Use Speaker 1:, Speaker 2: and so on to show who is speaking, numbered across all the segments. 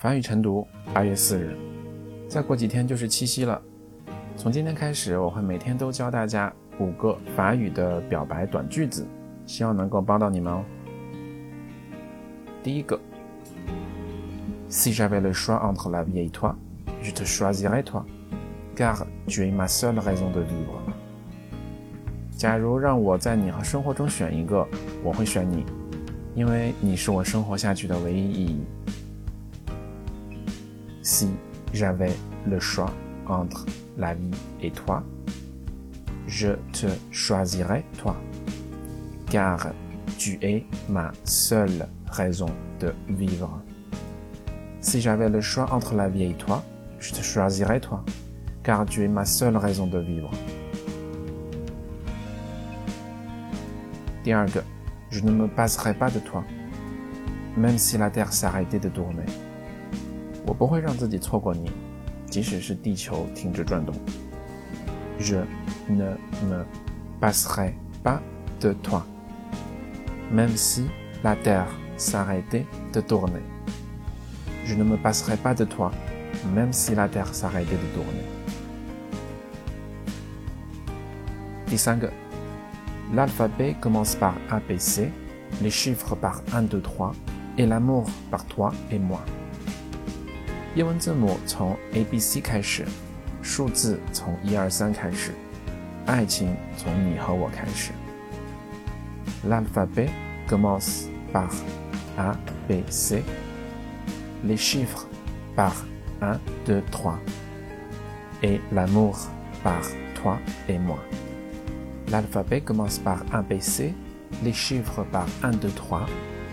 Speaker 1: 法语晨读，八月四日。再过几天就是七夕了。从今天开始，我会每天都教大家五个法语的表白短句子，希望能够帮到你们哦。第一个，Si j'avais le choix entre la vie et toi, je te choisirais toi, car tu es ma seule raison de vivre。假如让我在你和生活中选一个，我会选你，因为你是我生活下去的唯一意义。Si j'avais le choix entre la vie et toi, je te choisirais toi, car tu es ma seule raison de vivre. Si j'avais le choix entre la vie et toi, je te choisirais toi, car tu es ma seule raison de vivre. je ne me passerai pas de toi, même si la terre s'arrêtait de tourner. 我不会让自己错过你，即使是地球停止转动。Je ne me passerai pas de toi, même si la terre s'arrêtait de tourner. Je ne me passerai pas de toi, même si la terre s'arrêtait de tourner. 第三个，l'alphabet commence par A B C, les chiffres par 1 2 3 et l'amour par toi et moi. 英文字母从 A B C 开始，数字从一二三开始，爱情从你和我开始。L'alphabet commence par A B C, les chiffres par un, deux, trois, et l'amour par toi et moi. L'alphabet commence par A B C, les chiffres par un, deux, trois,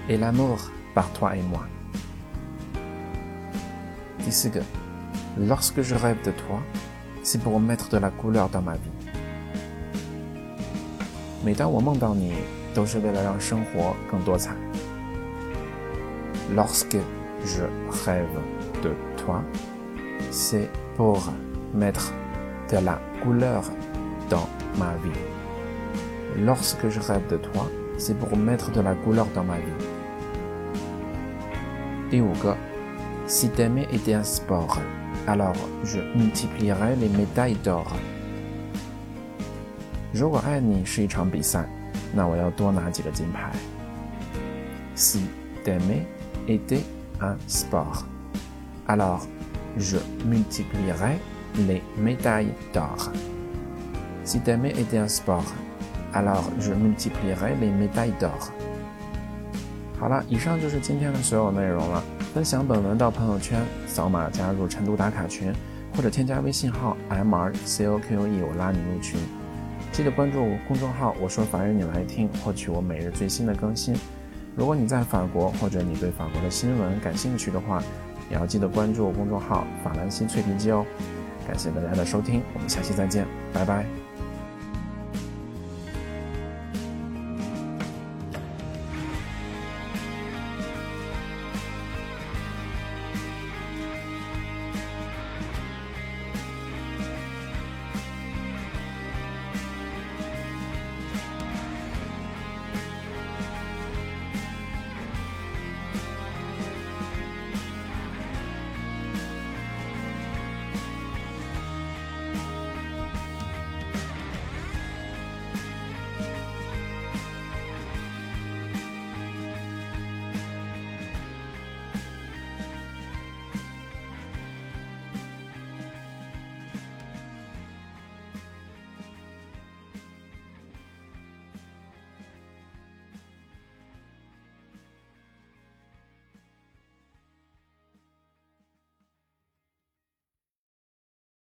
Speaker 1: et l'amour par toi et moi. Lorsque je rêve de toi, c'est pour mettre de la couleur dans ma vie. Lorsque je rêve de toi, c'est pour mettre de la couleur dans ma vie. Lorsque je rêve de toi, c'est pour mettre de la couleur dans ma vie. 第五个 Si t'aimer était un sport, alors je multiplierais les médailles d'or. Était un sport, alors je les médailles d'or. Si t'aimer était un sport, alors je multiplierais les médailles d'or. 好了，以上就是今天的所有内容了。分享本文到朋友圈，扫码加入晨读打卡群，或者添加微信号 m r c o q e，我拉你入群。记得关注公众号“我说法语你来听”，获取我每日最新的更新。如果你在法国，或者你对法国的新闻感兴趣的话，也要记得关注公众号“法兰西脆皮鸡”哦。感谢大家的收听，我们下期再见，拜拜。